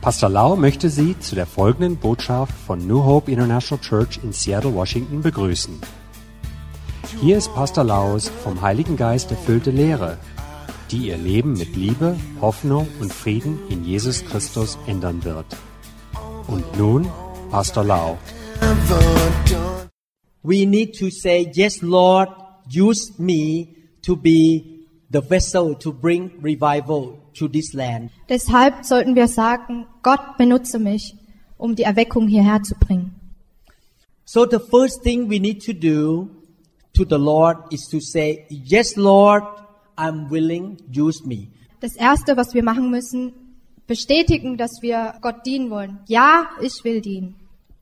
Pastor Lau möchte Sie zu der folgenden Botschaft von New Hope International Church in Seattle, Washington begrüßen. Hier ist Pastor Laus vom Heiligen Geist erfüllte Lehre, die Ihr Leben mit Liebe, Hoffnung und Frieden in Jesus Christus ändern wird. Und nun Pastor Lau. We need to say, Yes, Lord, use me to be the vessel to bring revival to this land. Deshalb sollten wir sagen, Gott benutze mich, um die Erweckung hierher zu bringen. So the first thing we need to do to the Lord is to say, Yes, Lord, I'm willing, use me. Das erste, was wir machen müssen, bestätigen, dass wir Gott dienen wollen. Ja, ich will dienen.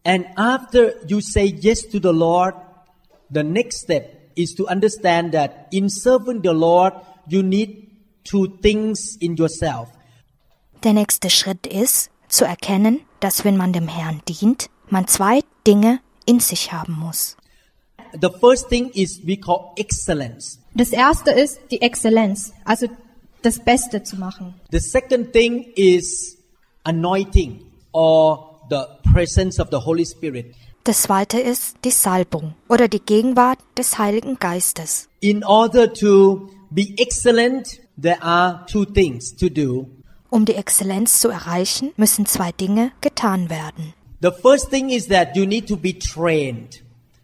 And after you say yes to the Lord, the next step is to understand that in serving the Lord, you need two things in yourself. Der nächste Schritt ist, zu erkennen, dass wenn man dem Herrn dient, man zwei Dinge in sich haben muss. The first thing is we call excellence. Das erste ist die Exzellenz, also das Beste zu machen. The second thing is anointing or the presence of the Holy Spirit. Das zweite ist die Salbung oder die Gegenwart des Heiligen Geistes. In order to be excellent, there are two things to do. Um die Exzellenz zu erreichen, müssen zwei Dinge getan werden. The first thing is that you need to be trained.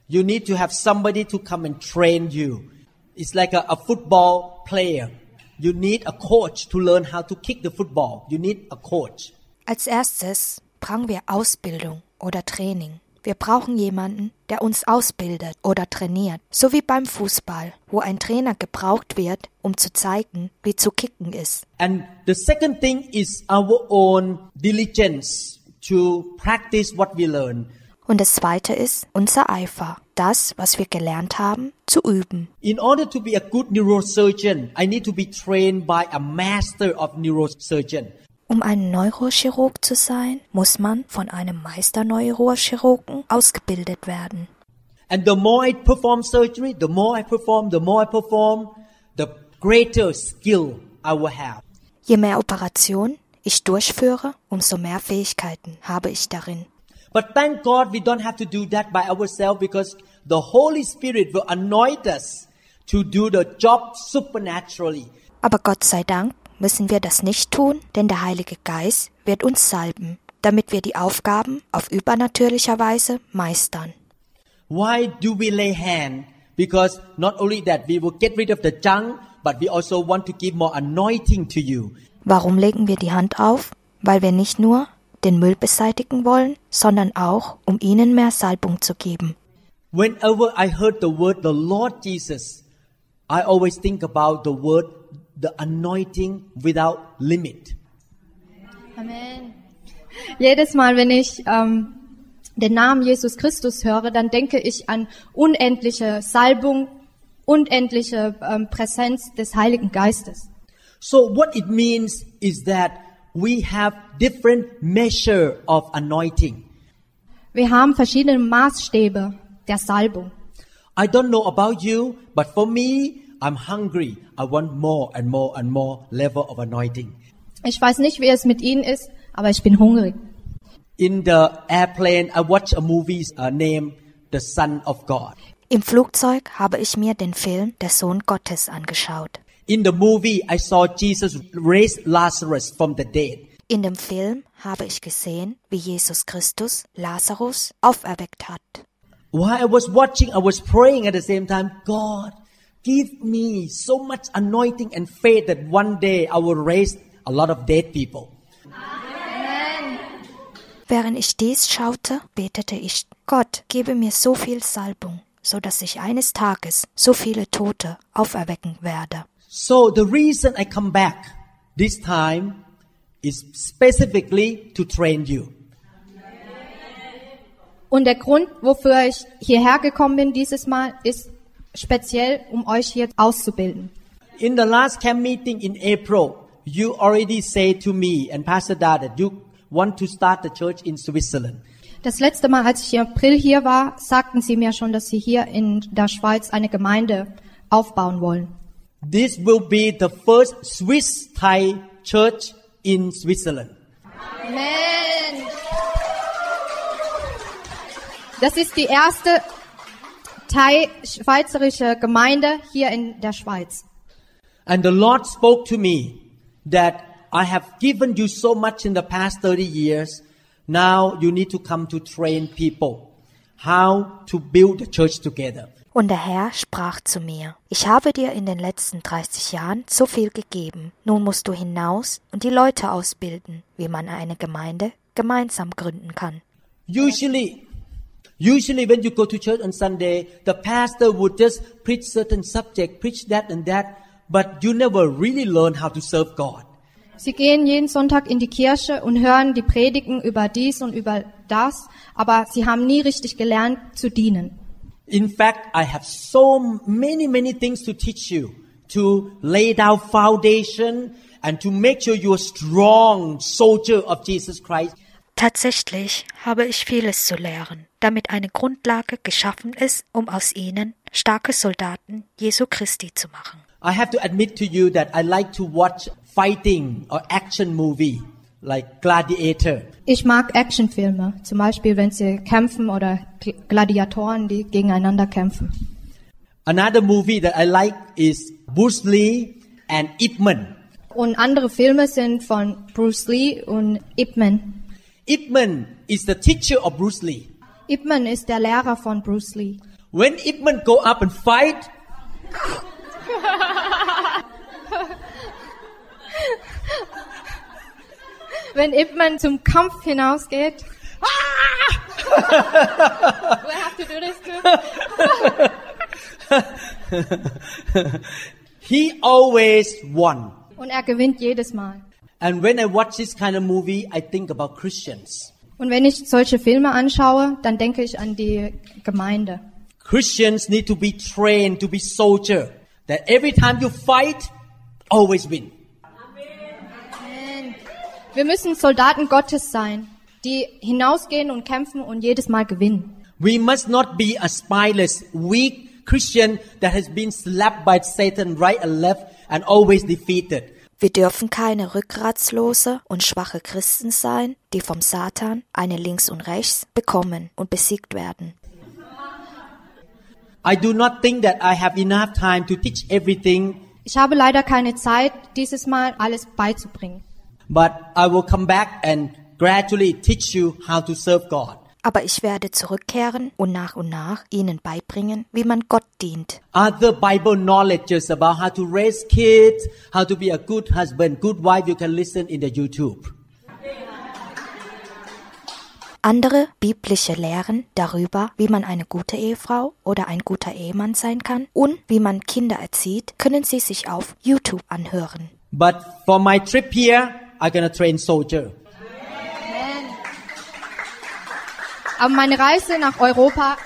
You need to have somebody to come and train you. It's like a, a football player. You need a coach to learn how to kick the football. You need a coach. Als erstes brauchen wir Ausbildung oder Training. Wir brauchen jemanden, der uns ausbildet oder trainiert, so wie beim Fußball, wo ein Trainer gebraucht wird, um zu zeigen, wie zu kicken ist. And the second thing is our own diligence to practice what we learn. Und das zweite ist unser Eifer, das, was wir gelernt haben, zu üben. In order to be a good neurosurgeon, I need to be trained by a master of neurosurgeon. Um ein Neurochirurg zu sein, muss man von einem Meisterneurochirurgen ausgebildet werden. And the more I perform surgery, the more I perform, the more I perform, the greater skill I will have. Je mehr Operationen ich durchführe, umso mehr Fähigkeiten habe ich darin. But thank God we don't have to do that by ourselves because the Holy Spirit will anoint us to do the job supernaturally. Aber Gott sei Dank müssen wir das nicht tun, denn der Heilige Geist wird uns salben, damit wir die Aufgaben auf übernatürlicher Weise meistern. Why do we lay hand? Because not only that we will get rid of the junk, but we also want to give more anointing to you. Warum legen wir die Hand auf? Weil wir nicht nur den Müll beseitigen wollen, sondern auch, um ihnen mehr Salbung zu geben. Whenever I heard the word the Lord Jesus, I always think about the word the anointing without limit. Amen. Jedes Mal, wenn ich ähm, den Namen Jesus Christus höre, dann denke ich an unendliche Salbung, unendliche ähm, Präsenz des Heiligen Geistes. So what it means is that we have different measure of anointing. Wir haben verschiedene Maßstäbe der Salbung. I don't know about you, but for me, I'm hungry. I want more and more and more level of anointing. Ich weiß nicht, wie es mit Ihnen ist, aber ich bin hungrig. In the airplane, I watch a movie uh, named The Son of God. Im Flugzeug habe ich mir den Film Der Sohn Gottes angeschaut. In the movie, I saw Jesus raise Lazarus from the dead. In dem Film habe ich gesehen, wie Jesus Christus Lazarus auferweckt hat. While I was watching, I was praying at the same time, God, give me so much anointing and faith that one day I will raise a lot of dead people. Während ich dies schaute, betete ich, Gott, gebe mir so viel Salbung, so dass ich eines Tages so viele Tote auferwecken werde. So the reason I come back this time is specifically to train you. Und der Grund, wofür ich hierher gekommen bin dieses Mal, ist speziell, um euch hier auszubilden. In the last camp meeting in April, you already said to me and Pastor Da that you want to start the church in Switzerland. Das letzte Mal, als ich im April hier war, sagten sie mir schon, dass sie hier in der Schweiz eine Gemeinde aufbauen wollen. This will be the first Swiss Thai church in Switzerland. Amen. Das ist die erste Thai schweizerische Gemeinde hier in der Schweiz. And the Lord spoke to me that I have given you so much in the past 30 years. Now you need to come to train people how to build the church together. Und der Herr sprach zu mir, ich habe dir in den letzten 30 Jahren so viel gegeben, nun musst du hinaus und die Leute ausbilden, wie man eine Gemeinde gemeinsam gründen kann. Usually, usually when you go to church on Sunday, the pastor would just preach certain subject, preach that and that, but you never really learn how to serve God. Sie gehen jeden Sonntag in die Kirche und hören die Predigen über dies und über das, aber sie haben nie richtig gelernt zu dienen. In fact, I have so many, many things to teach you to lay down foundation and to make sure you're a strong soldier of Jesus Christ. Tatsächlich habe ich vieles zu lehren, damit eine Grundlage geschaffen ist, um aus ihnen starke Soldaten Jesu Christi zu machen. I have to admit to you that I like to watch fighting or action movie like Gladiator. Ich mag Actionfilme, zum Beispiel wenn sie kämpfen oder Gl- Gladiatoren, die gegeneinander kämpfen. Another movie that I like is Bruce Lee and Ip Man. Und andere Filme sind von Bruce Lee und Ip Man. Ip Man is the teacher of Bruce Lee. Ip Man ist der Lehrer von Bruce Lee. When Ip Man go up and fight, Wenn Ip Man zum Kampf hinausgeht. I have to do this too? he always won. Und er gewinnt jedes Mal. And when I watch this kind of movie, I think about Christians. Und wenn ich solche Filme anschaue, dann denke ich an die Gemeinde. Christians need to be trained to be soldier. That every time you fight, always win. Amen. Wir müssen Soldaten Gottes sein, die hinausgehen und kämpfen und jedes Mal gewinnen. We must not be a spineless, weak Christian that has been slapped by Satan right and left and always defeated. Wir dürfen keine rückgratslose und schwache Christen sein, die vom Satan, eine links und rechts, bekommen und besiegt werden. I do not think that I have enough time to teach everything, Ich habe leider keine Zeit, dieses Mal alles beizubringen. but I will come back and gradually teach you how to serve God. Aber ich werde zurückkehren und nach und nach ihnen beibringen, wie man Gott dient. Other Bible knowledges about how to raise kids, how to be a good husband, good wife, you can listen in the YouTube. Andere biblische Lehren darüber, wie man eine gute Ehefrau oder ein guter Ehemann sein kann und wie man Kinder erzieht, können Sie sich auf YouTube anhören. But for my trip here, I'm gonna train soldier. Aber meine Reise nach Europa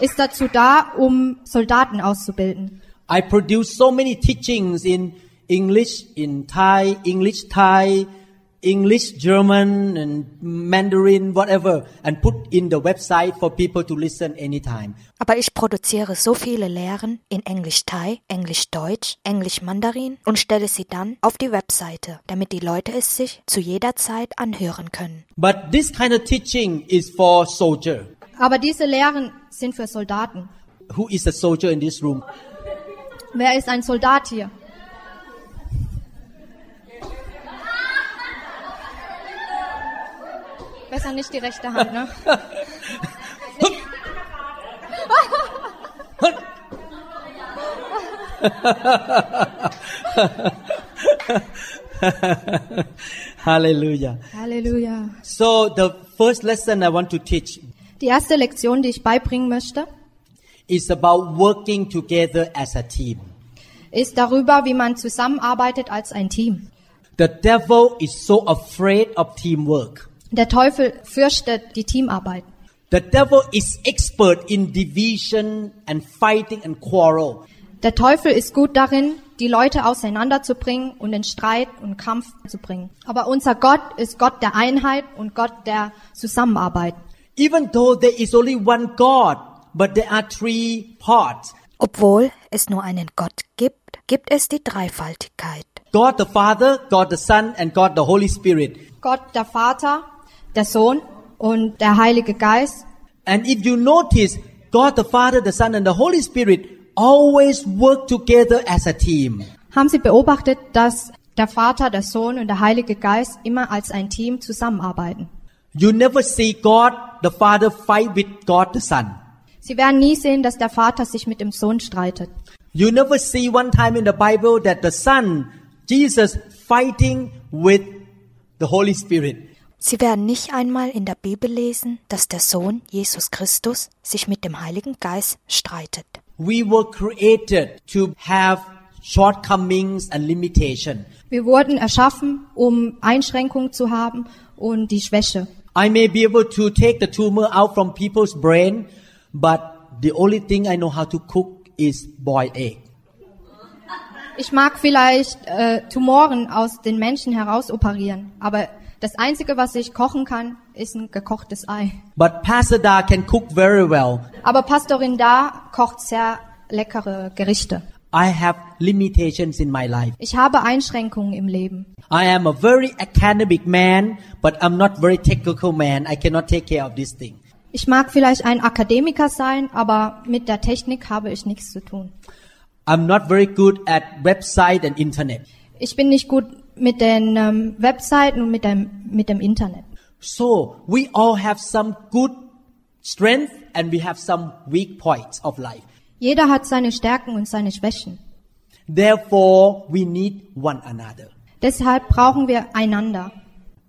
ist dazu da, um Soldaten auszubilden. I produce so many teachings in English, in Thai, English Thai, English German, and Mandarin, whatever, and put in the website for people to listen anytime. Aber ich produziere so viele Lehren in Englisch Thai, Englisch Deutsch, Englisch Mandarin und stelle sie dann auf die Webseite, damit die Leute es sich zu jeder Zeit anhören können. But this kind of teaching is for soldier. Aber diese Lehren sind für Soldaten. Who is a soldier in this room? Wer ist ein Soldat hier? Besser nicht die rechte Hand, ne? Hallelujah. Halleluja. So the first lesson I want to teach Die erste Lektion, die ich beibringen möchte, is about working together as a team. ist darüber, wie man zusammenarbeitet als ein Team. The devil is so afraid of teamwork. Der Teufel fürchtet die Teamarbeit. The devil is expert in division and fighting and quarrel. Der Teufel ist gut darin, die Leute auseinanderzubringen und in Streit und Kampf zu bringen. Aber unser Gott ist Gott der Einheit und Gott der Zusammenarbeit. Even though there is only one God, but there are three parts. Obwohl es nur einen Gott gibt, gibt es die Dreifaltigkeit. God the Father, God the Son, and God the Holy Spirit. Gott, der Vater, der Sohn und der Heilige Geist. And if you notice, God the Father, the Son, and the Holy Spirit always work together as a team. Haben Sie beobachtet, dass der Vater, der Sohn und der Heilige Geist immer als ein Team zusammenarbeiten? You never see God the Father fight with God the Son. Sie werden nie sehen, dass der Vater sich mit dem Sohn streitet. You never see one time in the Bible that the Son, Jesus, fighting with the Holy Spirit. Sie werden nicht einmal in der Bibel lesen, dass der Sohn Jesus Christus sich mit dem Heiligen Geist streitet. We were created to have shortcomings and limitation. Wir wurden erschaffen, um Einschränkungen zu haben und die Schwäche. I may be able to take the tumor out from people's brain, but the only thing I know how to cook is boiled egg. Ich mag vielleicht äh, Tumoren aus den Menschen heraus operieren, aber das Einzige, was ich kochen kann, ist ein gekochtes Ei. But Pastor Da can cook very well. Aber Pastorin da kocht sehr leckere Gerichte. I have limitations in my life. Ich habe Einschränkungen im Leben. I am a very academic man, but I'm not very technical man. I cannot take care of this thing. Ich mag vielleicht ein Akademiker sein, aber mit der Technik habe ich nichts zu tun. I'm not very good at website and internet. Ich bin nicht gut mit den ähm, Webseiten und mit dem, mit dem Internet. So we all have some good strength and we have some weak points of life. Jeder hat seine Stärken und seine Schwächen. Therefore, we need one another. Deshalb brauchen wir einander.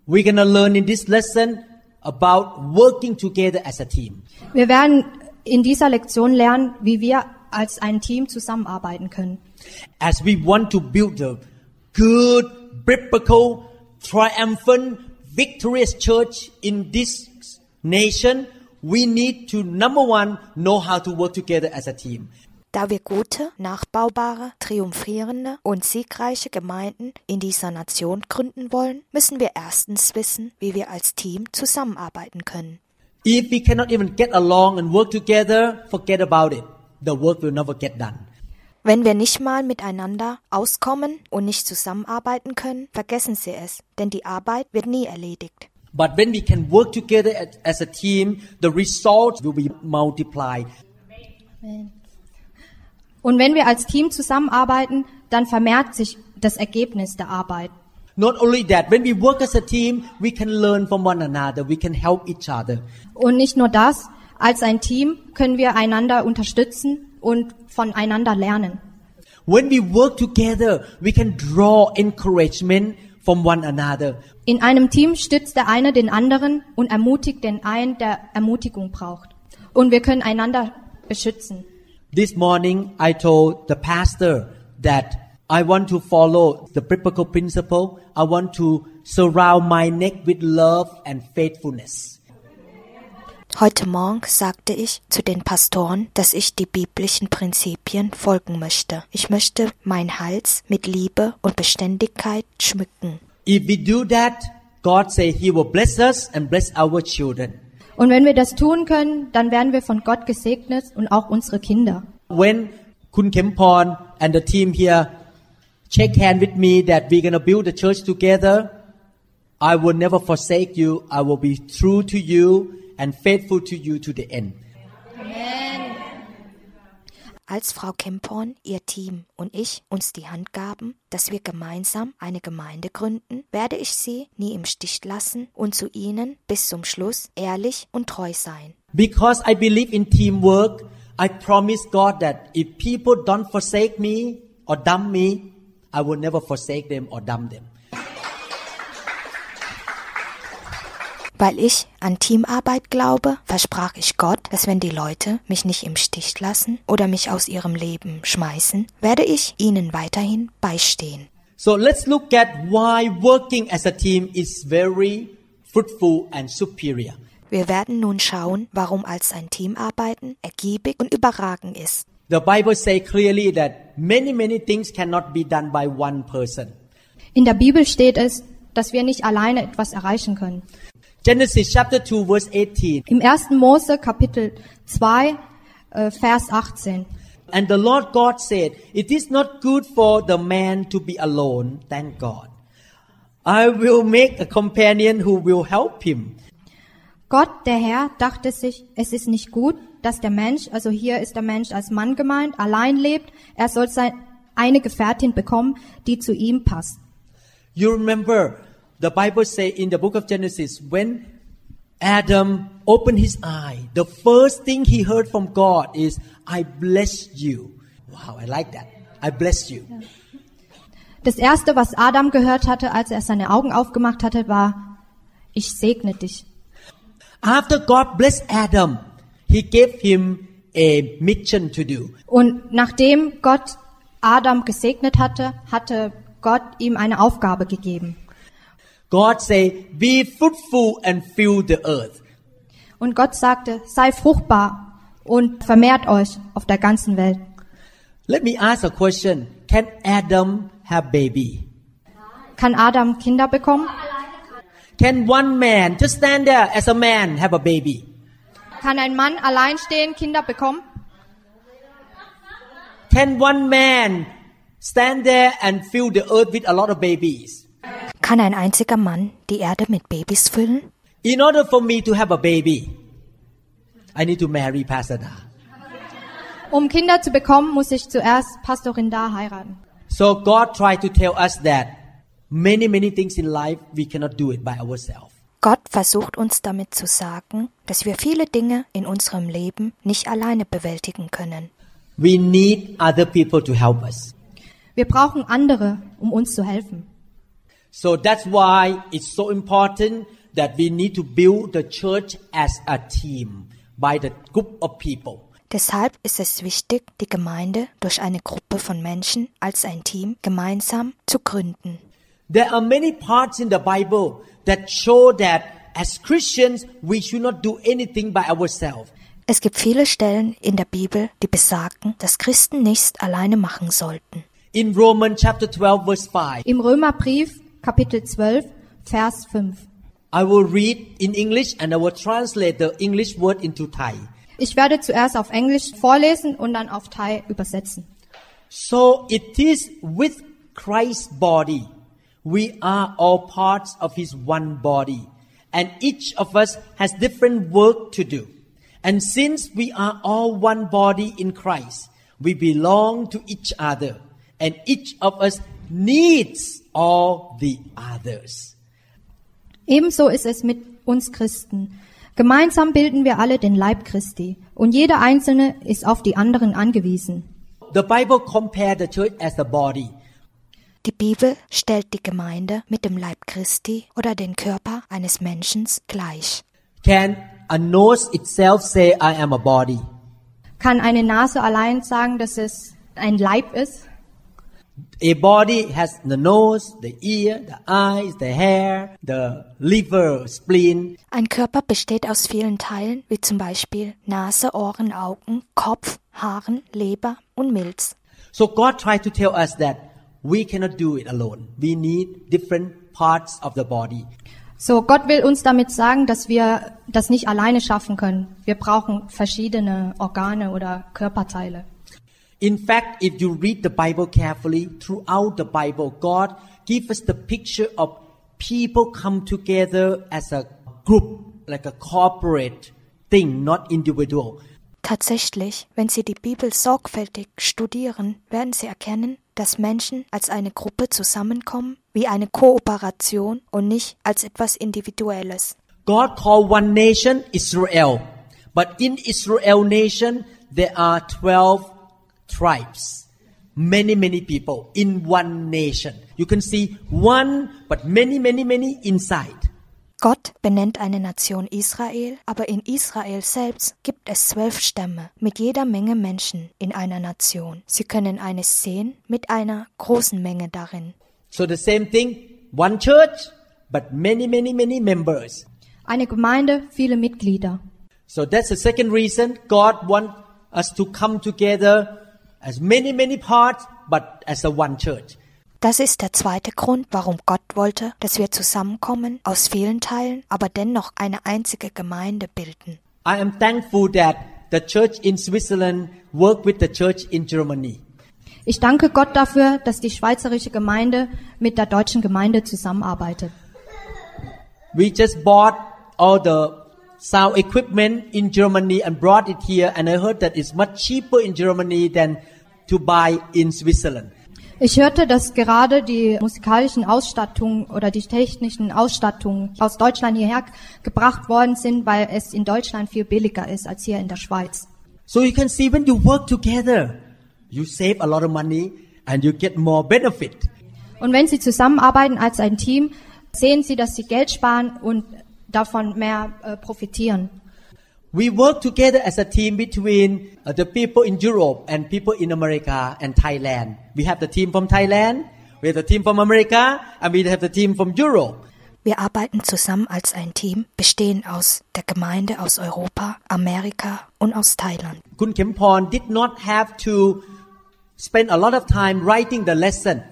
We're gonna learn in this lesson about working together as a team. Wir werden in dieser Lektion lernen, wie wir als ein Team zusammenarbeiten können. As we want to build a good, biblical, triumphant, victorious church in this nation, we need to, number one, know how to work together as a team. Da wir gute, nachbaubare, triumphierende und siegreiche Gemeinden in dieser Nation gründen wollen, müssen wir erstens wissen, wie wir als Team zusammenarbeiten können. If we cannot even get along and work together, forget about it. The work will never get done. Wenn wir nicht mal miteinander auskommen und nicht zusammenarbeiten können, vergessen Sie es, denn die Arbeit wird nie erledigt. But when we can work together as- a team, the results will be multiplied. Und wenn wir als Team zusammenarbeiten, dann vermehrt sich das Ergebnis der Arbeit. Not only that, when we work as a team, we can learn from one another. We can help each other. Und nicht nur das, als ein Team können wir einander unterstützen und voneinander lernen. When we work together, we can draw encouragement from one another. In einem Team stützt der eine den anderen und ermutigt den einen, der Ermutigung braucht. Und wir können einander beschützen. This morning, I told the pastor that I want to follow the biblical principle. I want to surround my neck with love and faithfulness. Heute Morgen sagte ich zu den Pastoren, dass ich die biblischen Prinzipien folgen möchte. Ich möchte meinen Hals mit Liebe und Beständigkeit schmücken. If we do that, God say He will bless us and bless our children. Und wenn wir das tun können, dann werden wir von Gott gesegnet und auch unsere Kinder. When Kun Kempon and the team here shake hand with me that we're gonna build the church together, I will never forsake you. I will be true to you and faithful to you to the end. Als Frau Kemporn, ihr Team und ich uns die Hand gaben, dass wir gemeinsam eine Gemeinde gründen, werde ich sie nie im Stich lassen und zu ihnen bis zum Schluss ehrlich und treu sein. Because I believe in teamwork, I promise God that if people don't forsake me or dump me, I will never forsake them or dump them. Weil ich an Teamarbeit glaube, versprach ich Gott, dass wenn die Leute mich nicht im Stich lassen oder mich aus ihrem Leben schmeißen, werde ich ihnen weiterhin beistehen. So let's look at why working as a team is very fruitful and superior. Wir werden nun schauen, warum als ein Team arbeiten ergiebig und überragend ist. The Bible say clearly that many, many things cannot be done by one person. In der Bibel steht es, dass wir nicht alleine etwas erreichen können. Genesis chapter 2 verse 18. Im 1. Mose Kapitel 2, äh, Vers 18. And the Lord God said, It is not good for the man to be alone. Thank God. I will make a companion who will help him. Gott, der Herr, dachte sich, es ist nicht gut, dass der Mensch, also hier ist der Mensch als Mann gemeint, allein lebt. Er soll sein, eine Gefährtin bekommen, die zu ihm passt. You remember the Bible say in the book of Genesis when Adam opened his eye, the first thing he heard from God is, I bless you. Wow, I like that. I bless you. Das erste, was Adam gehört hatte, als er seine Augen aufgemacht hatte, war, ich segne dich. After God blessed Adam, he gave him a mission to do. Und nachdem Gott Adam gesegnet hatte, hatte Gott ihm eine Aufgabe gegeben. God say, be fruitful and fill the earth. Und Gott sagte, sei fruchtbar und vermehrt euch auf der ganzen Welt. Let me ask a question. Can Adam have baby? Kann Adam Kinder bekommen? Can one man just stand there as a man have a baby? Kann ein Mann alleinstehend Kinder bekommen? Can one man stand there and fill the earth with a lot of babies? Kann ein einziger Mann die Erde mit Babys füllen? In order for me to have a baby, I need to marry Pastor Da. Um Kinder zu bekommen, muss ich zuerst Pastorin da heiraten. So God tried to tell us that many, many things in life we cannot do it by ourselves. Gott versucht uns damit zu sagen, dass wir viele Dinge in unserem Leben nicht alleine bewältigen können. We need other people to help us. Wir brauchen andere, um uns zu helfen. So that's why it's so important that we need to build the church as a team by the group of people. Deshalb ist es wichtig, die Gemeinde durch eine Gruppe von Menschen als ein Team gemeinsam zu gründen. There are many parts in the Bible that show that as Christians we should not do anything by ourselves. Es gibt viele Stellen in der Bibel, die besagen, dass Christen nichts alleine machen sollten. In Romans chapter 12 verse 5, Im Römerbrief, Kapitel 12, Vers 5. I will read in English and I will translate the English word into Thai. Ich werde zuerst auf Englisch vorlesen und dann auf Thai übersetzen. So it is with Christ's body. We are all parts of his one body. And each of us has different work to do. And since we are all one body in Christ, we belong to each other. And each of us needs all the others. Ebenso ist es mit uns Christen. Gemeinsam bilden wir alle den Leib Christi und jeder Einzelne ist auf die anderen angewiesen. The Bible compared the church as a body. Die Bibel stellt die Gemeinde mit dem Leib Christi oder den Körper eines Menschen gleich. Can a nose itself say, I am a body? Kann eine Nase allein sagen, dass es ein Leib ist? A body has the nose, the ear, the eyes, the hair, the liver, spleen. Ein Körper besteht aus vielen Teilen, wie zum Beispiel Nase, Ohren, Augen, Kopf, Haaren, Leber und Milz. So God tried to tell us that we cannot do it alone. We need different parts of the body. So, Gott will uns damit sagen, dass wir das nicht alleine schaffen können. Wir brauchen verschiedene Organe oder Körperteile. In fact, if you read the Bible carefully, throughout the Bible, God gives us the picture of people come together as a group, like a corporate thing, not individual. Tatsächlich, wenn Sie die Bibel sorgfältig studieren, werden Sie erkennen, dass Menschen als eine Gruppe zusammenkommen, wie eine Kooperation und nicht als etwas Individuelles. God called one nation Israel, but in Israel nation there are 12 tribes. Many, many people in one nation. You can see one, but many, many, many inside. Gott benennt eine Nation Israel, aber in Israel selbst gibt es zwölf Stämme mit jeder Menge Menschen in einer Nation. Sie können eines sehen mit einer großen Menge darin. So the same thing, one church, but many, many, many members. Eine Gemeinde, viele Mitglieder. So that's the second reason God wants us to come together as many, many parts, but as a one church. Das ist der zweite Grund, warum Gott wollte, dass wir zusammenkommen aus vielen Teilen, aber dennoch eine einzige Gemeinde bilden. I am thankful that the church in Switzerland work with the church in Germany. Ich danke Gott dafür, dass die schweizerische Gemeinde mit der deutschen Gemeinde zusammenarbeitet. We just bought all the sound equipment in Germany and brought it here, and I heard that it's much cheaper in Germany than to buy in Switzerland. Ich hörte, dass gerade die musikalischen Ausstattungen oder die technischen Ausstattungen aus Deutschland hierher gebracht worden sind, weil es in Deutschland viel billiger ist als hier in der Schweiz. So you can see when you work together, you save a lot of money and you get more benefit. Und wenn Sie zusammenarbeiten als ein Team, sehen Sie, dass Sie Geld sparen und davon mehr äh, profitieren. We work together as a team between uh, the people in Europe and people in America and Thailand. We have the team from Thailand, we have the team from America, and we have the team from Europe. Wir arbeiten zusammen als ein Team, bestehen aus der Gemeinde aus Europa, Amerika und aus Thailand. Kun Kempon did not have to spend a lot of time writing the lesson.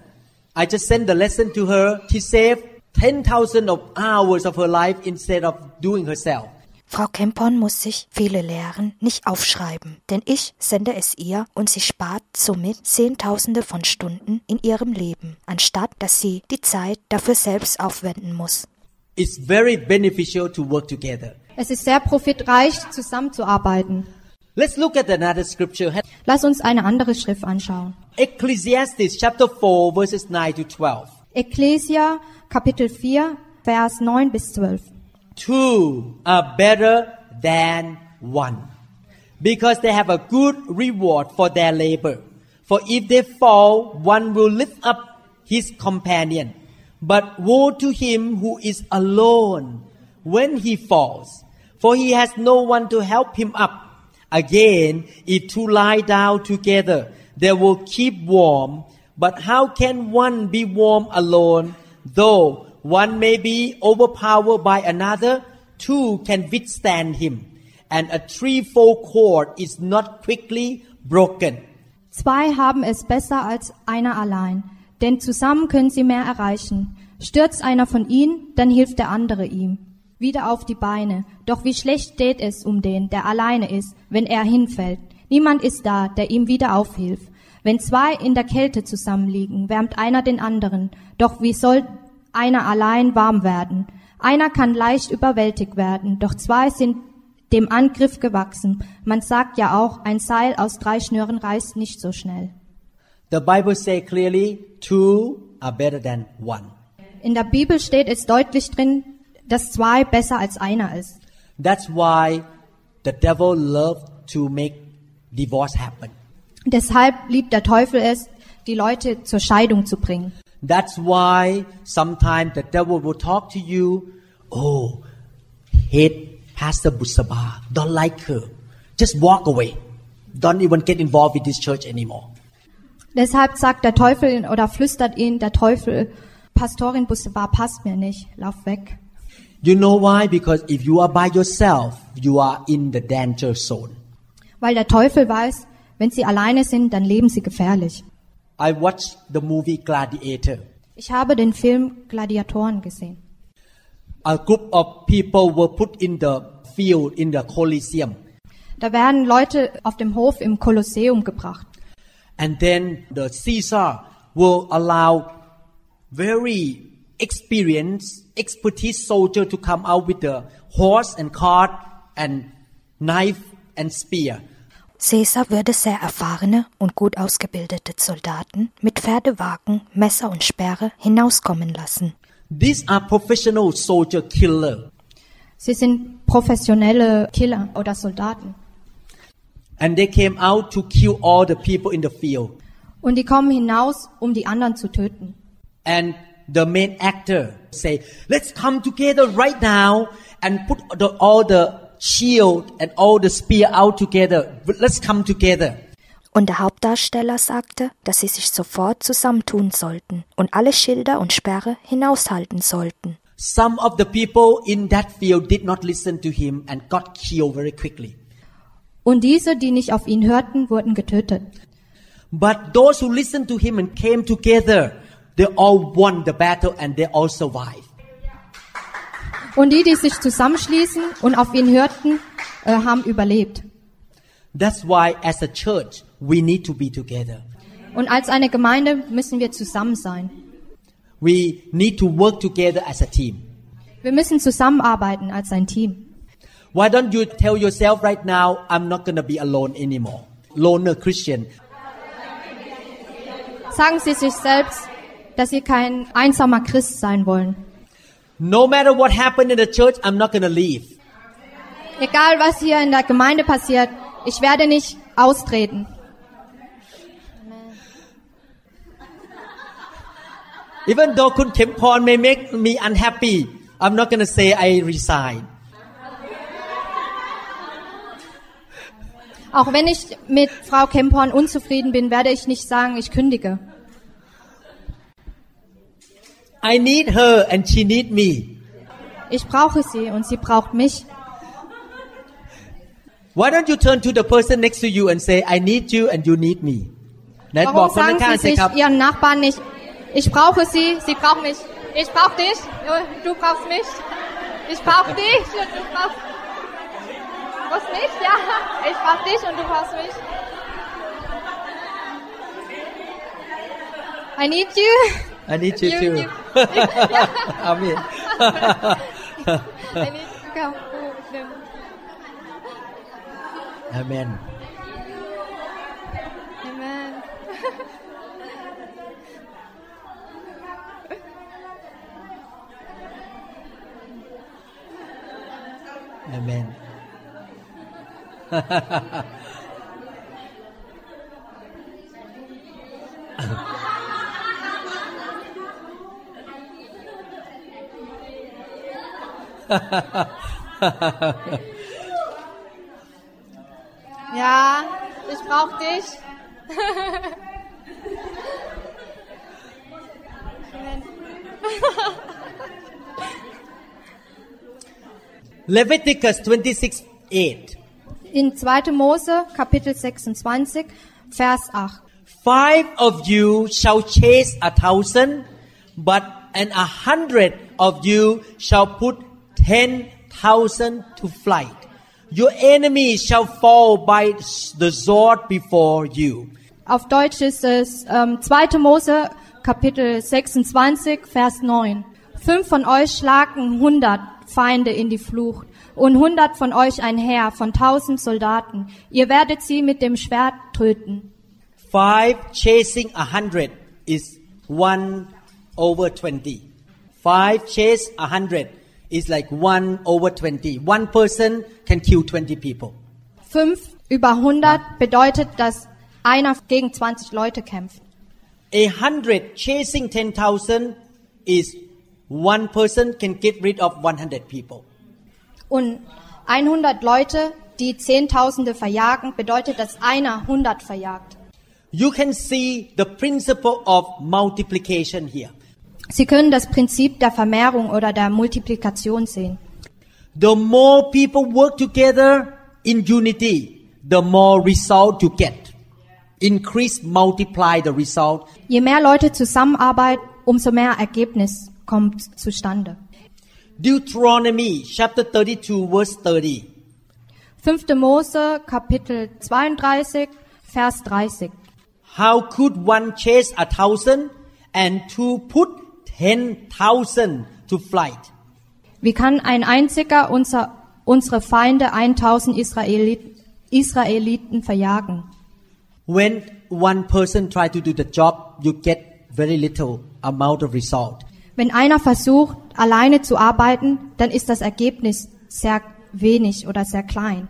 I just sent the lesson to her to save 10,000 of hours of her life instead of doing herself. Frau Kempon muss sich viele Lehren nicht aufschreiben, denn ich sende es ihr und sie spart somit Zehntausende von Stunden in ihrem Leben, anstatt dass sie die Zeit dafür selbst aufwenden muss. It's very beneficial to work together. Es ist sehr profitreich, zusammenzuarbeiten. Let's look at another scripture. Lass uns eine andere Schrift anschauen. Ecclesiastes chapter 4 verses 9 to 12. Ecclesia Kapitel 4, Vers 9 bis 12. Two are better than one because they have a good reward for their labor. For if they fall, one will lift up his companion. But woe to him who is alone when he falls, for he has no one to help him up. Again, if two lie down together, they will keep warm. But how can one be warm alone? Though one may be overpowered by another, two can withstand him. And a threefold cord is not quickly broken. Zwei haben es besser als einer allein, denn zusammen können sie mehr erreichen. Stürzt einer von ihnen, dann hilft der andere ihm. Wieder auf die Beine. Doch wie schlecht steht es um den, der alleine ist, wenn er hinfällt. Niemand ist da, der ihm wieder aufhilft. Wenn zwei in der Kälte zusammenliegen, wärmt einer den anderen. Doch wie soll einer allein warm werden? Einer kann leicht überwältigt werden, doch zwei sind dem Angriff gewachsen. Man sagt ja auch, ein Seil aus drei Schnüren reißt nicht so schnell. The Bible says clearly, two are better than one. In der Bibel steht es deutlich drin, dass zwei besser als einer ist. That's why the devil loves to make divorce happen. Deshalb liebt der Teufel es, die Leute zur Scheidung zu bringen. That's why sometimes the devil will talk to you, oh, hate Pastor Busaba, don't like her. Just walk away. Don't even get involved with this church anymore. Deshalb sagt der Teufel oder flüstert ihn der Teufel, Pastorin Bussebar passt mir nicht, lauf weg. You know why? Because if you are by yourself, you are in the danger zone. Weil der Teufel weiß, wenn sie alleine sind, dann leben sie gefährlich. I watched the movie Gladiator. Ich habe den Film Gladiatoren gesehen. A group of people were put in the field in the Colosseum. Da werden Leute auf dem Hof im Kolosseum gebracht. And then the Caesar will allow very experienced, expertise soldier to come out with the horse and cart and knife and spear. Caesar würde sehr erfahrene und gut ausgebildete Soldaten mit Pferdewagen, Messer und Sperre hinauskommen lassen. These are professional soldier killer. Sie sind professionelle Killer oder Soldaten. And they came out to kill all the people in the field. Und die kommen hinaus, um die anderen zu töten. And the main actor say, let's come together right now and put the, all the shield and all the spear out together. Let's come together. Und der Hauptdarsteller sagte, dass sie sich sofort zusammentun sollten und alle Schilder und Sperre hinaushalten sollten. Some of the people in that field did not listen to him and got killed very quickly. Und diese, die nicht auf ihn hörten, wurden getötet. But those who listened to him and came together, they all won the battle and they all survived. Und die, die sich zusammenschließen und auf ihn hörten, äh, haben überlebt. That's why as a church, we need to be together. Und als eine Gemeinde müssen wir zusammen sein. We need to work together as a team. Wir müssen zusammenarbeiten als ein Team. Why don't you tell yourself right now, I'm not going to be alone anymore? Loner Christian. Sagen Sie sich selbst, dass Sie kein einsamer Christ sein wollen. No matter what happened in the church, I'm not going to leave. Egal was hier in der Gemeinde passiert, ich werde nicht austreten. Even though Kun Kempon may make me unhappy, I'm not going to say I resign. Auch wenn ich mit Frau Kemporn unzufrieden bin, werde ich nicht sagen, ich kündige. I need her and she need me. Ich brauche sie und sie braucht mich. Why don't you turn to the person next to you and say, I need you and you need me? ไหนบอก Warum คน sagen ข้าง Sie ๆสิ sich ครับ Ihren Nachbarn nicht, ich brauche sie, sie braucht mich. Ich brauche dich, du brauchst mich. Ich brauche dich und du brauchst, brauchst mich, ja. Ich brauche dich und du brauchst mich. I need you. I need you You- too. you- Amen. I need to come. Amen. Amen. Amen. Ja, ich brauche dich. Leviticus 26 8. In 2. Mose, Kapitel 26, Vers 8. Five of you shall chase a thousand, but and a hundred of you shall put ten thousand to flight. Your enemy shall fall by the sword before you. Auf Deutsch ist es ähm, 2. Mose, Kapitel 26, Vers 9. Fünf von euch schlagen hundert Feinde in die Flucht und hundert von euch ein Heer von tausend Soldaten. Ihr werdet sie mit dem Schwert töten. Five chasing a hundred is one over twenty. Five chase a hundred is like one over twenty. One person can kill twenty people. Fünf über hundert bedeutet, dass einer gegen 20 Leute kämpft. A hundred chasing ten thousand is one person can get rid of one hundred people. Und 100 Leute, die Zehntausende verjagen, bedeutet, dass einer 100 verjagt. You can see the principle of multiplication here. Sie können das Prinzip der Vermehrung oder der Multiplikation sehen. The more people work together in unity, the more result you get. Increase, multiply the result. Je mehr Leute zusammenarbeiten, umso mehr Ergebnis kommt zustande. Deuteronomy chapter 32 verse 30. 5. Mose, Kapitel 32, Vers 30. How could one chase a thousand and two put ten thousand to flight? Wie kann ein einziger unser, unsere Feinde 1000 Israelit, Israeliten verjagen? When one person try to do the job, you get very little amount of result. Wenn einer versucht, alleine zu arbeiten, dann ist das Ergebnis sehr wenig oder sehr klein.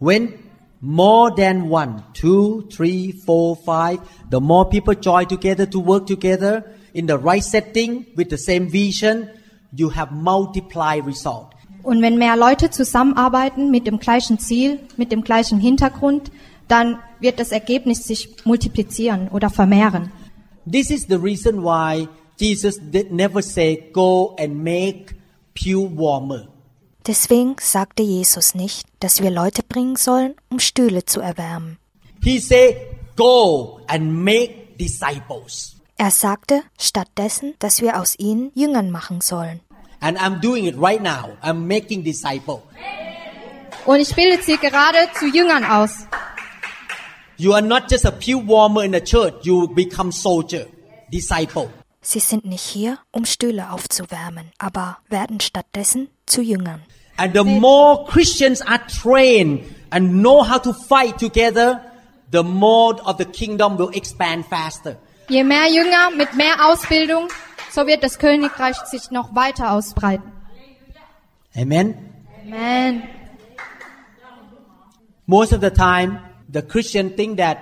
When more than one, two, three, four, five, the more people join together to work together in the right setting with the same vision, you have multiply result. Und wenn mehr Leute zusammenarbeiten mit dem gleichen Ziel, mit dem gleichen Hintergrund, dann wird das Ergebnis sich multiplizieren oder vermehren. This is the reason why Jesus did never say, go and make pew warmer. Deswegen sagte Jesus nicht, dass wir Leute bringen sollen, um Stühle zu erwärmen. He said, go and make disciples. Er sagte stattdessen, dass wir aus ihnen Jüngern machen sollen. And I'm doing it right now. I'm making disciple. Und ich bilde sie gerade zu Jüngern aus. You are not just a pew warmer in the church, you become soldier, disciple. Sie sind nicht hier, um Stühle aufzuwärmen, aber werden stattdessen zu Jüngern. And the more Christians are trained and know how to fight together, the more of the kingdom will expand faster. Je mehr Jünger mit mehr Ausbildung, so wird das Königreich sich noch weiter ausbreiten. Amen. Amen. Most of the time, the Christian think that,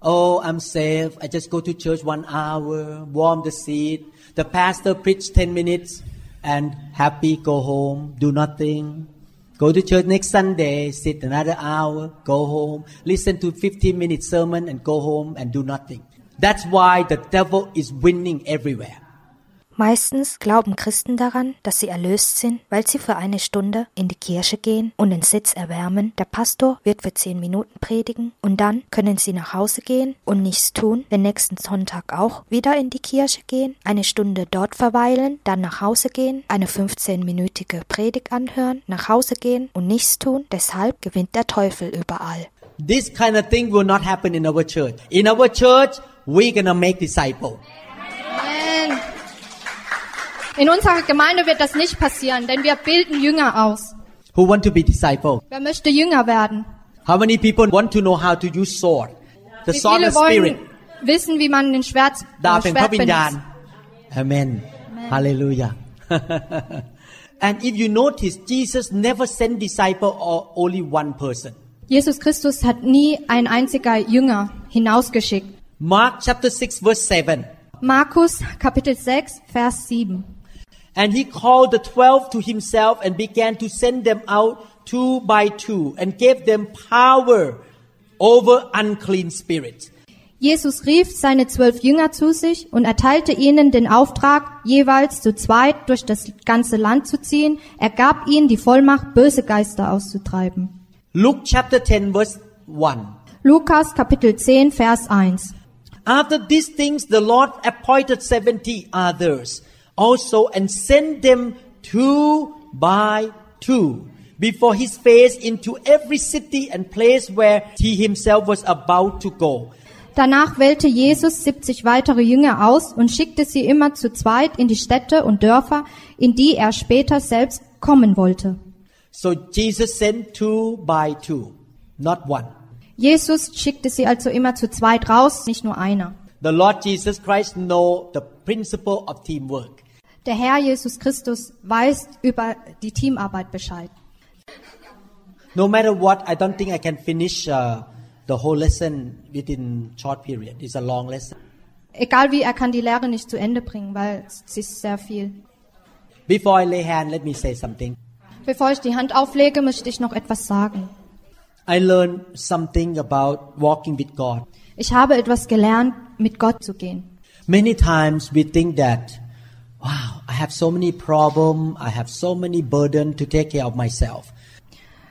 oh, I'm safe. I just go to church one hour, warm the seat. The pastor preach 10 minutes and happy, go home, do nothing. Go to church next Sunday, sit another hour, go home, listen to 15 minute sermon and go home and do nothing. That's why the devil is winning everywhere. Meistens glauben Christen daran, dass sie erlöst sind, weil sie für eine Stunde in die Kirche gehen und den Sitz erwärmen. Der Pastor wird für zehn Minuten predigen und dann können sie nach Hause gehen und nichts tun, den nächsten Sonntag auch wieder in die Kirche gehen, eine Stunde dort verweilen, dann nach Hause gehen, eine 15-minütige Predigt anhören, nach Hause gehen und nichts tun. Deshalb gewinnt der Teufel überall. This kind of thing will not happen in our church. In our church, we're gonna make disciples. Amen. In unserer Gemeinde wird das nicht passieren, denn wir bilden Jünger aus. Who want to be disciple? Wer möchte Jünger werden? How many people want to know how to use sword? The sword of spirit. wissen, wie man den Schwert, da Schwert benutzt. Amen. Amen. Halleluja. And if you notice, Jesus never sent disciple or only one person. Jesus Christus hat nie ein einziger Jünger hinausgeschickt. Mark chapter 6 verse 7. Markus Kapitel 6, Vers 7. And he called the twelve to himself and began to send them out two by two and gave them power over unclean spirits. Jesus rief seine zwölf Jünger zu sich und erteilte ihnen den Auftrag, jeweils zu zweit durch das ganze Land zu ziehen. Er gab ihnen die Vollmacht, böse Geister auszutreiben. Luke chapter 10 verse 1. Lukas Kapitel 10, Vers 1. After these things, the Lord appointed 70 others also and sent them two by two before his face into every city and place where he himself was about to go. Danach wählte Jesus 70 weitere Jünger aus und schickte sie immer zu zweit in die Städte und Dörfer, in die er später selbst kommen wollte. So Jesus sent two by two, not one. Jesus schickte sie also immer zu zweit raus, nicht nur einer. The Lord Jesus Christ know the principle of teamwork. Der Herr Jesus Christus weiß über die Teamarbeit Bescheid. No matter what, I don't think I can finish uh, the whole lesson within short period. It's a long lesson. Egal wie, er kann die Lehre nicht zu Ende bringen, weil es ist sehr viel. Before I lay hand, let me say something. Bevor ich die Hand auflege, möchte ich noch etwas sagen. I learned something about walking with God. Ich habe etwas gelernt, mit Gott zu gehen. Many times we think that, wow, I have so many problems, I have so many burden to take care of myself.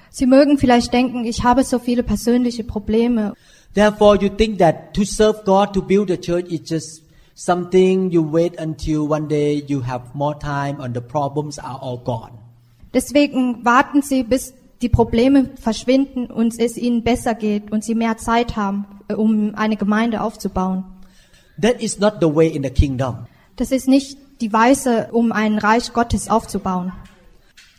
Sie mögen vielleicht denken, ich habe so viele persönliche Probleme. Therefore, you think that to serve God, to build a church is just something you wait until one day you have more time and the problems are all gone. Deswegen warten Sie, bis die Probleme verschwinden und es Ihnen besser geht und Sie mehr Zeit haben, äh, um eine Gemeinde aufzubauen. That is not the way in the kingdom. Das ist nicht die Weise, um ein Reich Gottes aufzubauen.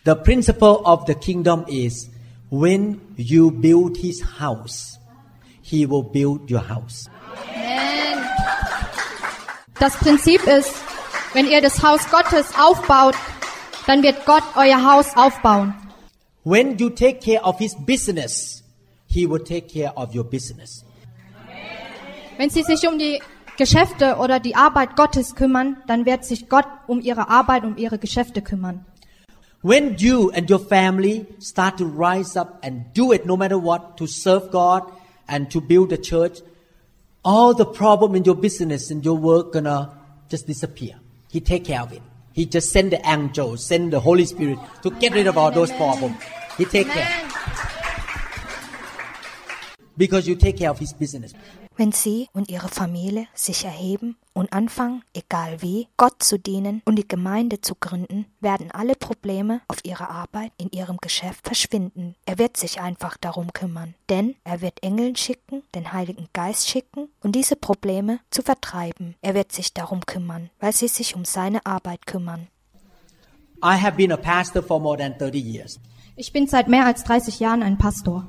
The principle of the kingdom is when you build his house, he will build your house. Das Prinzip ist, wenn ihr das Haus Gottes aufbaut, dann wird Gott euer Haus aufbauen. When you take care of his business, he will take care of your business. Wenn Sie sich um die Geschäfte oder die Arbeit Gottes kümmern, dann wird sich Gott um Ihre Arbeit, um Ihre Geschäfte kümmern. When you and your family start to rise up and do it no matter what to serve God and to build a church, all the problem in your business and your work gonna just disappear. He take care of it. He just send the angels, send the Holy Spirit to get rid of all those problems. He take care. Because you take care of his business. Wenn Sie und Ihre Familie sich erheben und anfangen, egal wie, Gott zu dienen und die Gemeinde zu gründen, werden alle Probleme auf Ihrer Arbeit, in Ihrem Geschäft verschwinden. Er wird sich einfach darum kümmern. Denn er wird Engeln schicken, den Heiligen Geist schicken und diese Probleme zu vertreiben. Er wird sich darum kümmern, weil Sie sich um seine Arbeit kümmern. I have been a pastor for more than 30 years. Ich bin seit mehr als 30 Jahren ein Pastor.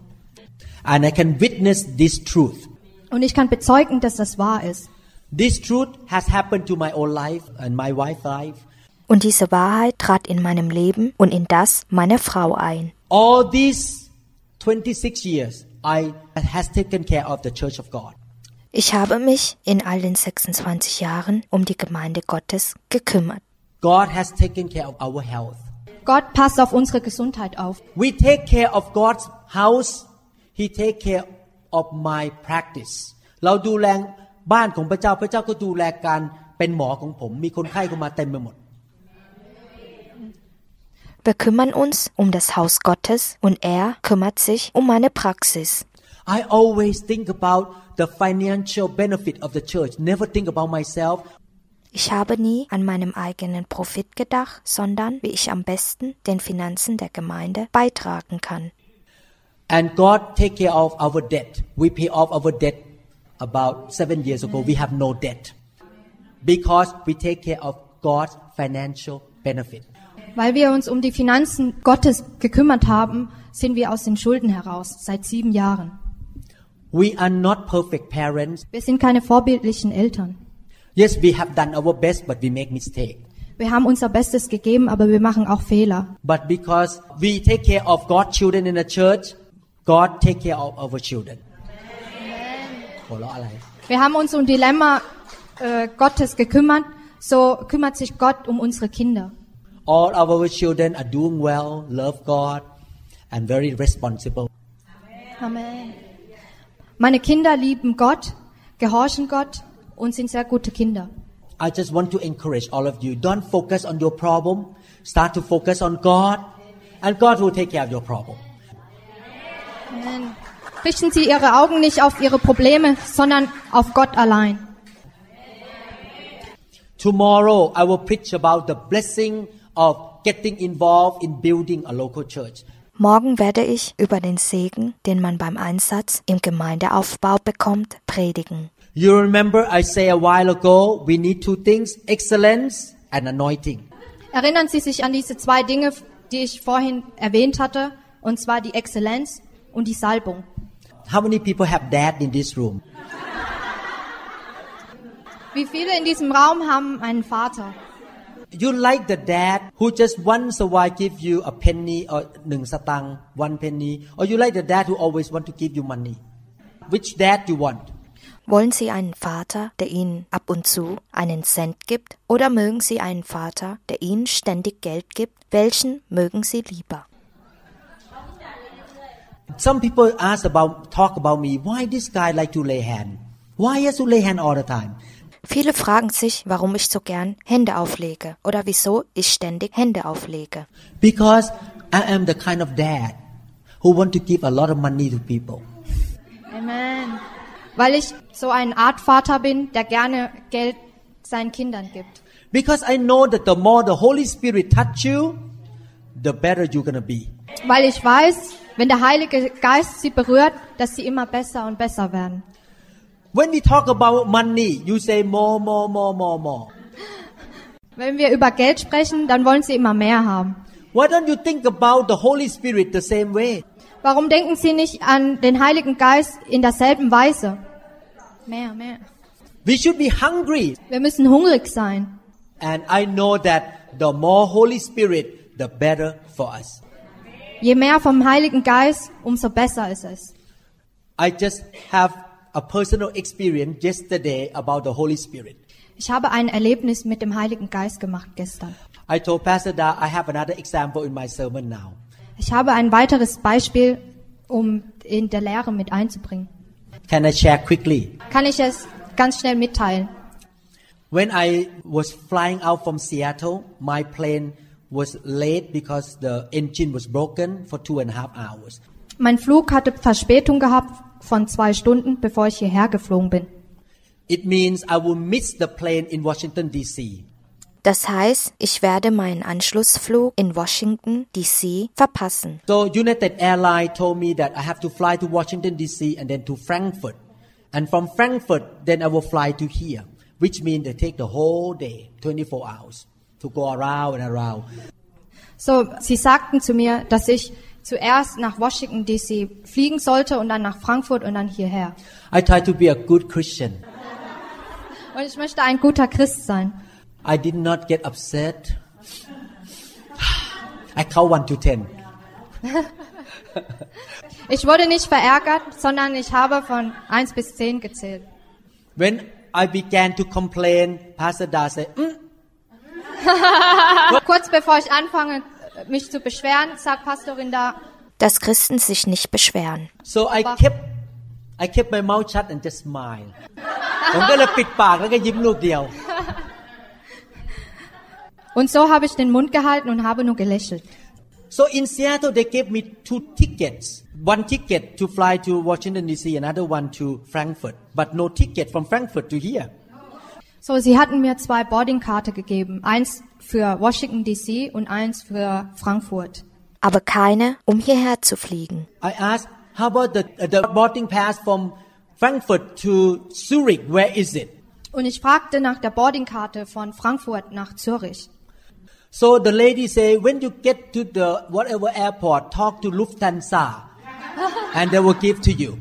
And I can witness this truth. Und ich kann bezeugen, dass das wahr ist. This truth has happened to my own life and my wife's life. Und diese Wahrheit trat in meinem Leben und in das meiner Frau ein. All these 26 years, I has taken care of the church of God. Ich habe mich in all den 26 Jahren um die Gemeinde Gottes gekümmert. God has taken care of our health. Gott passt auf unsere Gesundheit auf. We take care of God's house. He take care of my practice เราดูแลบ้านของพระเจ้าพระเจ้าก็ดูแลการเป็นหมอของผม มีคนไข้เข้ามาเต็มไปหมด Wir kümmern uns um das Haus Gottes und er kümmert sich um meine Praxis. I always think about the financial benefit of the church never think about myself Ich habe nie an meinem eigenen Profit gedacht, sondern wie ich am besten den Finanzen der Gemeinde beitragen kann. And God take care of our debt. We pay off our debt about seven years ago. We have no debt because we take care of God's financial benefit. Weil wir uns um die Finanzen Gottes gekümmert haben, sind wir aus den Schulden heraus seit sieben Jahren. We are not perfect parents. Wir sind keine vorbildlichen Eltern. Yes, we have done our best, but we make mistake. Wir haben unser Bestes gegeben, aber wir machen auch Fehler. But because we take care of God's children in the church, God take care of our children. Wir haben uns um Dilemma äh, Gottes gekümmert, so kümmert sich Gott um unsere Kinder. All our children are doing well, love God and very responsible. Amen. Meine Kinder lieben Gott, gehorchen Gott und sind sehr gute Kinder. I just want to encourage all of you. Don't focus on your problem. Start to focus on God, and God will take care of your problem. Amen. Richten Sie Ihre Augen nicht auf Ihre Probleme, sondern auf Gott allein. Tomorrow I will preach about the blessing of getting involved in building a local church. Morgen werde ich über den Segen, den man beim Einsatz im Gemeindeaufbau bekommt, predigen. You remember I say a while ago, we need two things, excellence and anointing. Erinnern Sie sich an diese zwei Dinge, die ich vorhin erwähnt hatte, und zwar die Exzellenz und die Salbung. How many people have dad in this room? Wie viele in diesem Raum haben einen Vater? You like the dad who just once a while give you a penny or 1 satang, one penny, or you like the dad who always want to give you money. Which dad you want? Wollen Sie einen Vater, der Ihnen ab und zu einen Cent gibt, oder mögen Sie einen Vater, der Ihnen ständig Geld gibt? Welchen mögen Sie lieber? Some people ask about talk about me why this guy like to lay hand why he has to lay hand all the time Viele fragen sich, warum ich so gern Hände auflege oder wieso ich ständig Hände auflege. because I am the kind of dad who want to give a lot of money to people Amen. Weil ich so eine Art Vater bin, der gerne Geld seinen Kindern gibt. because I know that the more the Holy Spirit touch you the better you're gonna be Weil ich weiß, wenn der Heilige Geist sie berührt, dass sie immer besser und besser werden. when we talk about money you say more more more more more Wenn wir über Geld sprechen, dann wollen sie immer mehr haben. Why don't you think about the Holy Spirit the same way? Warum denken sie nicht an den Heiligen Geist in derselben Weise? Mehr, mehr. We should be hungry. Wir müssen hungrig sein. And I know that the more Holy Spirit, the better for us. Je mehr vom Heiligen Geist, umso besser ist es. I just have a personal experience yesterday about the Holy Spirit. Ich habe ein Erlebnis mit dem Heiligen Geist gemacht gestern. I told Pastor Da I have another example in my sermon now. Ich habe ein weiteres Beispiel, um in der Lehre mit einzubringen. Can I share quickly? Kann ich es ganz schnell mitteilen? When I was flying out from Seattle, my plane was late because the engine was broken for two and a half hours. Mein Flug hatte Verspätung gehabt von zwei Stunden, bevor ich hierher geflogen bin. It means I will miss the plane in Washington D.C. Das heißt, ich werde meinen Anschlussflug in Washington, D.C. verpassen. So United Airlines told me that I have to fly to Washington D.C. and then to Frankfurt, and from Frankfurt then I will fly to here, which means they take the whole day, 24 hours, to go around and around. So, sie sagten zu mir, dass ich zuerst nach Washington DC fliegen sollte und dann nach Frankfurt und dann hierher. I try to be a good Christian. Und ich möchte ein guter Christ sein. I did not get upset. I count one to ten. Ich wurde nicht verärgert, sondern ich habe von 1 bis 10 gezählt. When I began to complain, Pastor Da said, "Mm, Kurz bevor ich anfange, mich zu beschweren, sagt Pastorin da, Dass Christen sich nicht beschweren. So I kept I kept my mouth shut and just smile ผมก็เลยปิดปากแล้วก็ยิ้มลูกเดียว und so habe ich den Mund gehalten und habe nur gelächelt. So in Seattle they gave me two tickets. One ticket to fly to Washington DC, another one to Frankfurt, but no ticket from Frankfurt to here. So, sie hatten mir zwei Boardingkarte gegeben, eins für Washington DC und eins für Frankfurt. Aber keine, um hierher zu fliegen. I asked, how about the the boarding pass from Frankfurt to Zurich? Where is it? Und ich fragte nach der Boardingkarte von Frankfurt nach Zürich. So the lady say, when you get to the whatever airport, talk to Lufthansa, and they will give to you.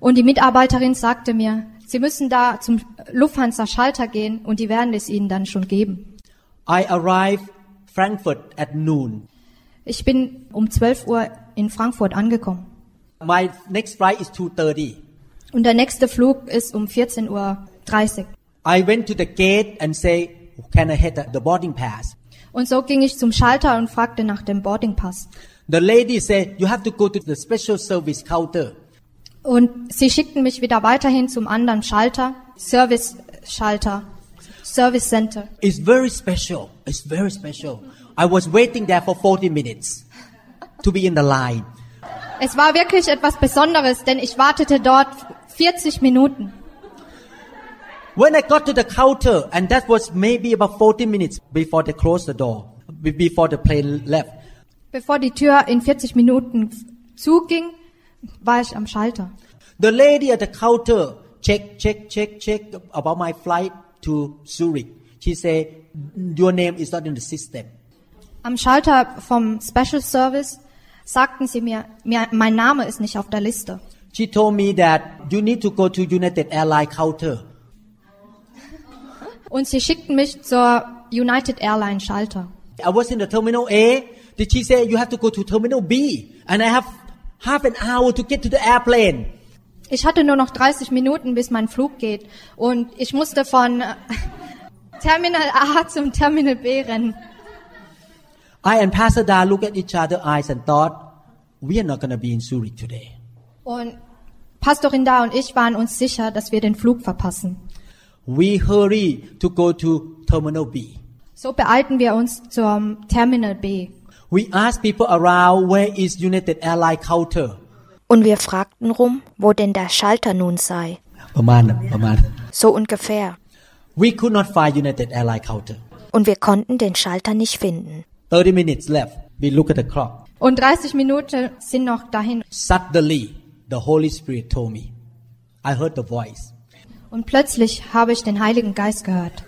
Und die Mitarbeiterin sagte mir, Sie müssen da zum Lufthansa Schalter gehen und die werden es Ihnen dann schon geben. I arrived Frankfurt at noon. Ich bin um 12 Uhr in Frankfurt angekommen. My next flight is 2:30. Und der nächste Flug ist um 14.30 Uhr. I went to the gate and say, "Can I have the- the boarding pass?" Und so ging ich zum Schalter und fragte nach dem Boardingpass. The lady said, "You have to go to the special service counter." Und sie schickten mich wieder weiterhin zum anderen Schalter, Service-Schalter, Service Center. It's very special. It's very special. I was waiting there for 40 minutes to be in the line. Es war wirklich etwas Besonderes, denn ich wartete dort 40 Minuten. When I got to the counter, and that was maybe about 40 minutes before they closed the door, be- before the plane left. Bevor die Tür in 40 Minuten zuging, war ich am Schalter. The lady at the counter check, check, check, check about my flight to Zurich. She said, "Your name is not in the system." Am Schalter vom Special Service sagten sie mir, mir, mein Name ist nicht auf der Liste. She told me that you need to go to United Airline counter. Und sie schickten mich zur United Airlines Schalter. I was in the terminal A. Did she say you have to go to terminal B? And I have half an hour to get to the airplane. Ich hatte nur noch 30 Minuten, bis mein Flug geht. Und ich musste von äh, Terminal A zum Terminal B rennen. I and Pastor Da looked at each other's eyes and thought, we are not going to be in Zurich today. Und Pastorin Da und ich waren uns sicher, dass wir den Flug verpassen. We hurry to go to terminal B. So beeilten wir uns zum Terminal B. We asked people around where is United Airline counter. Und wir fragten rum, wo denn der Schalter nun sei. So ungefähr. We could not find United Airline counter. Und wir konnten den Schalter nicht finden. 30 minutes left. We look at the clock. Und 30 Minuten sind noch dahin. Suddenly, the Holy Spirit told me. I heard the voice. Und plötzlich habe ich den Heiligen Geist gehört.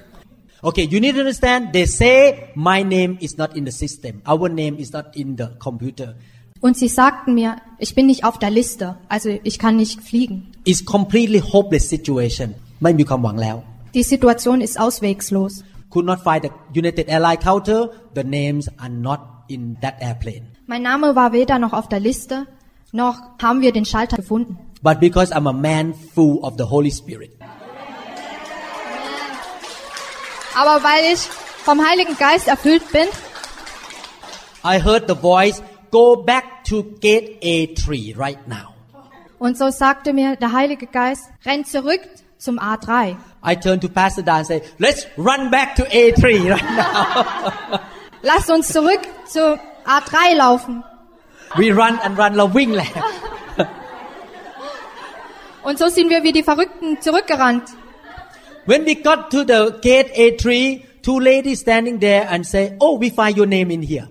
Okay, you need to understand. They say my name is not in the system. Our name is not in the computer. Und sie sagten mir, ich bin nicht auf der Liste, also ich kann nicht fliegen. It's completely hopeless situation. ไม่มีความหวังแล้ว Die Situation ist auswegslos. Could not find the United Airline counter. The names are not in that airplane. Mein Name war weder noch auf der Liste, noch haben wir den Schalter gefunden. But because I'm a man full of the Holy Spirit, aber weil ich vom Heiligen Geist erfüllt bin, I heard the voice, go back to gate A3 right now. Und so sagte mir der Heilige Geist, renn zurück zum A3. I turned to Pastor Dan and said, let's run back to A3 right now. Lass uns zurück zu A3 laufen. We run and run, love Wingland. Und so sind wir wie die Verrückten zurückgerannt. When we got to the gate A3, two ladies standing there and say, "Oh, we find your name in here."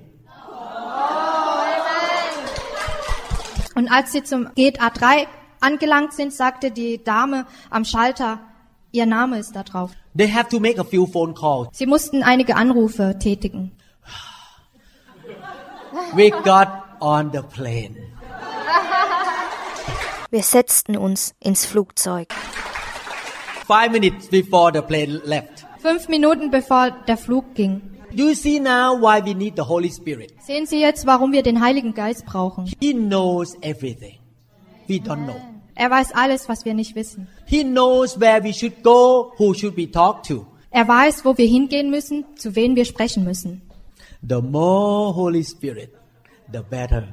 Und als sie zum Gate A3 angelangt sind, sagte die Dame am Schalter, ihr Name ist da drauf. They have to make a few phone calls. Sie mussten einige Anrufe tätigen. We got on the plane. Wir setzten uns ins Flugzeug. Five minutes before the plane left. Fünf Minuten bevor der Flug ging. You see now why we need the Holy Spirit. Sehen Sie jetzt, warum wir den Heiligen Geist brauchen. He knows everything. We don't know. Er weiß alles, was wir nicht wissen. He knows where we should go, who should we talk to. Er weiß, wo wir hingehen müssen, zu wem wir sprechen müssen. The more Holy Spirit, the better.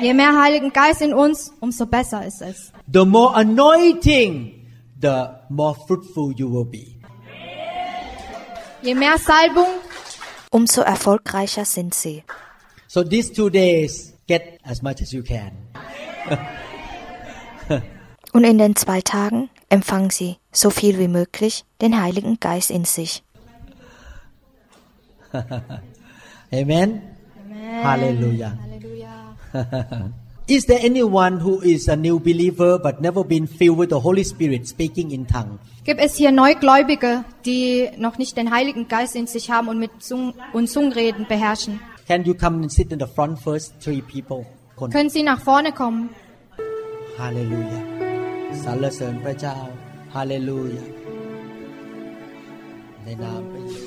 Je mehr Heiligen Geist in uns, umso besser ist es. The more anointing, the more fruitful you will be. Je mehr Salbung, Umso erfolgreicher sind sie. So these two days, get as much as you can. Und in den zwei Tagen empfangen sie so viel wie möglich den Heiligen Geist in sich. Amen. Hallelujah. Halleluja. Is there anyone who is a new believer but never been filled with the Holy Spirit speaking in tongue? Gibt es hier Neugläubige, die noch nicht den Heiligen Geist in sich haben und mit Zung und Zungenreden beherrschen? Can you come and sit in the front first, three people? คน Können Sie nach vorne kommen? Hallelujah. สรรเสริญพระเจ้า Hallelujah. ในนามพระเยซู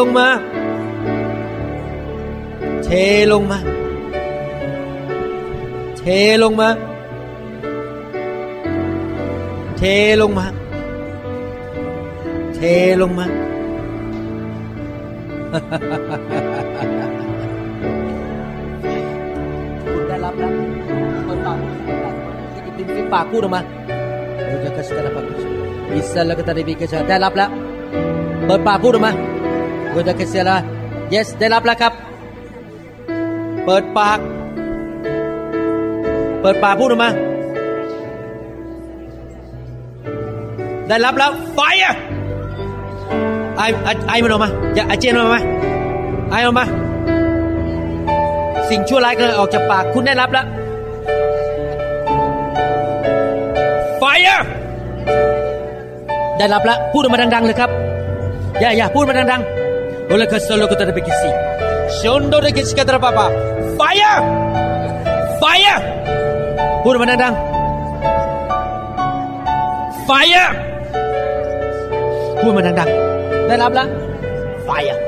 ลงมา เทลงมา เทลงมา เทลงมา เทลงมา คุณได้รับแล้วเปิดปากที่ดิบริมปากพูดออกมาโอ้จะกระสกระปักอิสระกตาดิบิกชาได้รับแล้วเปิดปากพูดออกมา โอ้จะกระเสียละ yes ได้รับแล้วครับ เปิดปาก เปิดปากพูดออกมา ได้รับแล้วไฟอะไอไอ้ไอมันออกมาอย่าไอเจนออกมาไอออกมา สิ่งชั่วร้ายก็เลยออกจากปากคุณได้รับแล้วไฟอะได้รับแล้วพูดออกมาดัง ๆ เลยครับ อย่าอย่าพูดมาดัง ๆ โอเลกัสโลกุตระเบกิสิชนโดเรกิสกัตระปาปาไฟอะไฟอะพูดออกมาดังๆไฟอะพูดมาดังๆได้รับแล้ว ไฟอะ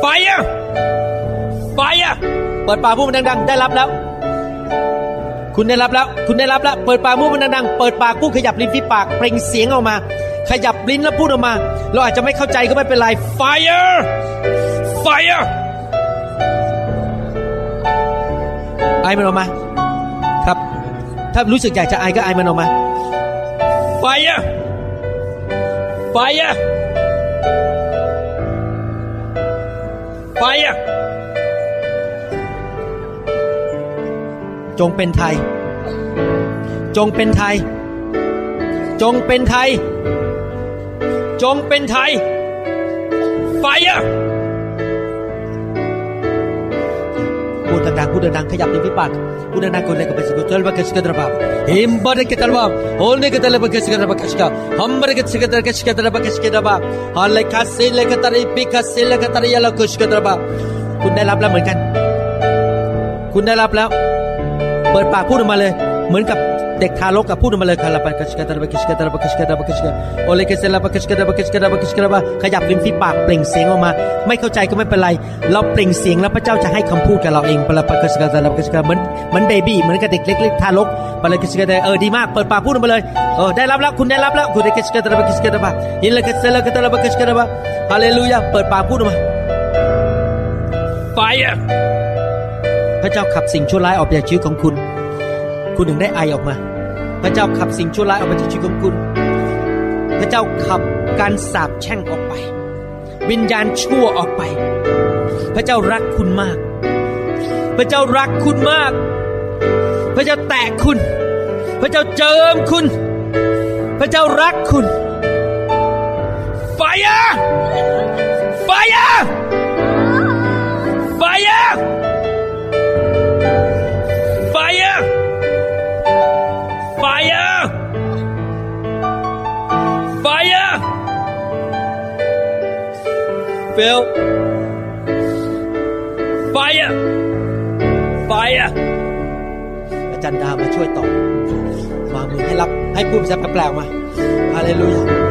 ไฟอะไฟอะเปิดปากพูดมันดังๆ ได้รับแล้ว คุณได้รับแล้ว คุณได้รับแล้ว เปิดปากพูดมันดังๆ เปิดปากพูดขยับลิ้นที่ปาก เปล่งเสียงออกมา ขยับลิ้นแล้วพูดออกมา เราอาจจะไม่เข้าใจก็ไม่เป็นไร fire fire ไอมันออกมา ครับ ถ้ารู้สึกอยากจะไอก็ไอมันออกมา fire fire fire จงเป็นไทย จงเป็นไทย จงเป็นไทย จงเป็นไทย fire พูดดังๆพูดดังๆขยับลิ้นที่ปากพูดดังๆคนเล็กกับไปสิกุเจลบะกสกตระบาหิมบะเกตระบาโอเนกตระบะกสกตระบะกสกาฮัมบะเรกสกตระกสกตระบะกสกตระบาฮาเลคาเซเลกตระปิคาเซเลกตระยาลกสกตระบาคุณได้รับแล้วเหมือนกัน คุณได้รับแล้ว ปิดปากพูดออกมาเลย เหมือนกับเด็กทารกกับพูดออกมาเลยคาราบาคชกาตาบาคชกาตาบาคชกาตาบาคชกาโอเลกเซลาบาคชกาตาบาคชกาตาบาคชกาตาบาขยับริมฝีปากเปล่งเสียงออกมา ไม่เข้าใจก็ไม่เป็นไร เราเปล่งเสียงแล้วพระเจ้าจะให้คำพูดกับเราเองปะลาบาคชกาตาบาคชกาเหมือนเหมือนเบบี้เหมือนกับเด็กเล็กๆทารกปะลาคชกาตาเออดีมากเปิดปากพูดออกมาเลยเออได้รับแล้วคุณได้รับแล้วคุณได้คชกาตาบาคชกาตาบายินเลกเซลาคตาบาคชกาตาบาฮาเลลูยาเปิดปากพูดออกมา Fire ระเจ้าขับสิ่งชั่วร้ายออกจากชีวิตของคุณ คุณถึงได้ไอออกมา พระเจ้าขับสิ่งชั่วร้ายออกมาจากชีวิตของคุณ พระเจ้าขับการสาปแช่งออกไป วิญญาณชั่วออกไป พระเจ้ารักคุณมาก พระเจ้ารักคุณมาก พระเจ้าแตะคุณ พระเจ้าเจิมคุณ พระเจ้ารักคุณ Fire Fire Fire Fire Phil Fire Fire อาจารย์ดามาช่วยต่อวางมือให้รับให้พูดภาษาแปลกๆมาฮาเลลูยา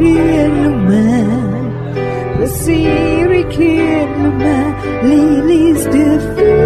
kirluma, the siri kirluma, lily's different.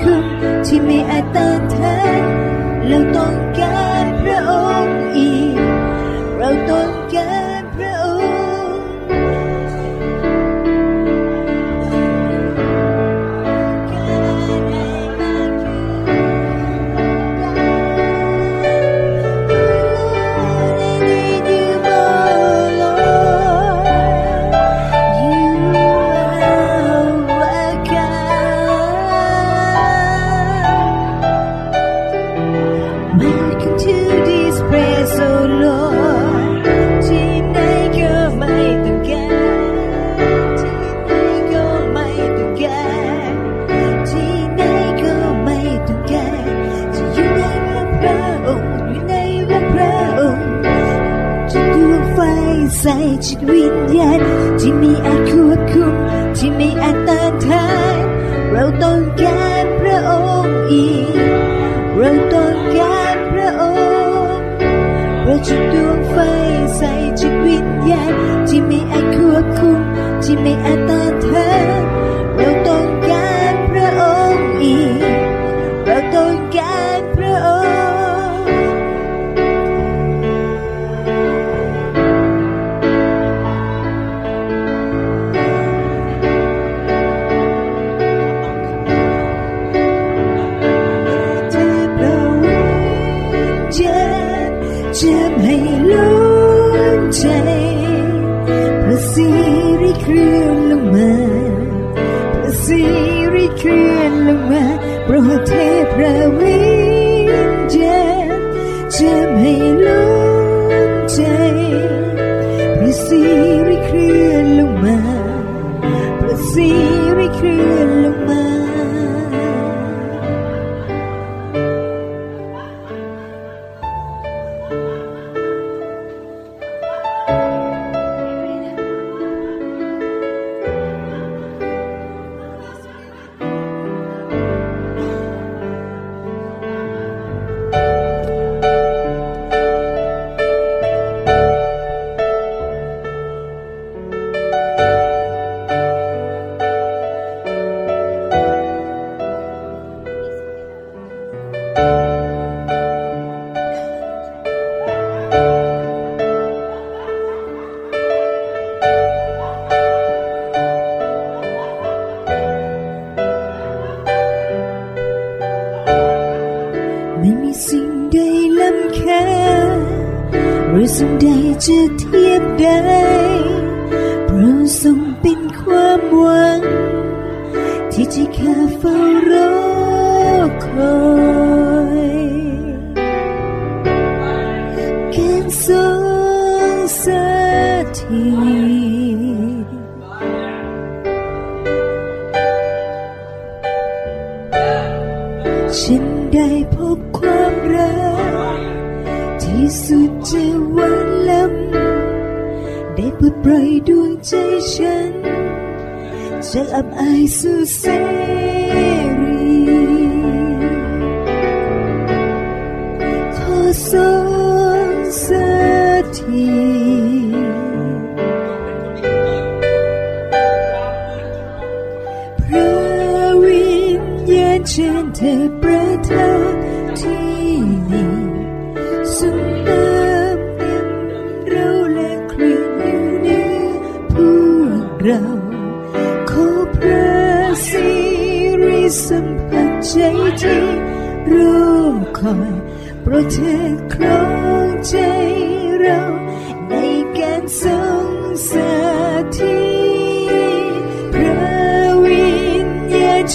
คุณที่มีอาตตาแท้แล้วต้องการพระองค์ Chim.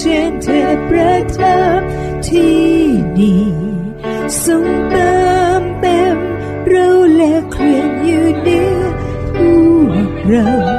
เชิญเธอประทับที่นี่ทรงเติมเต็มเราและเคลื่อนอยู่เนื้อพวกเรา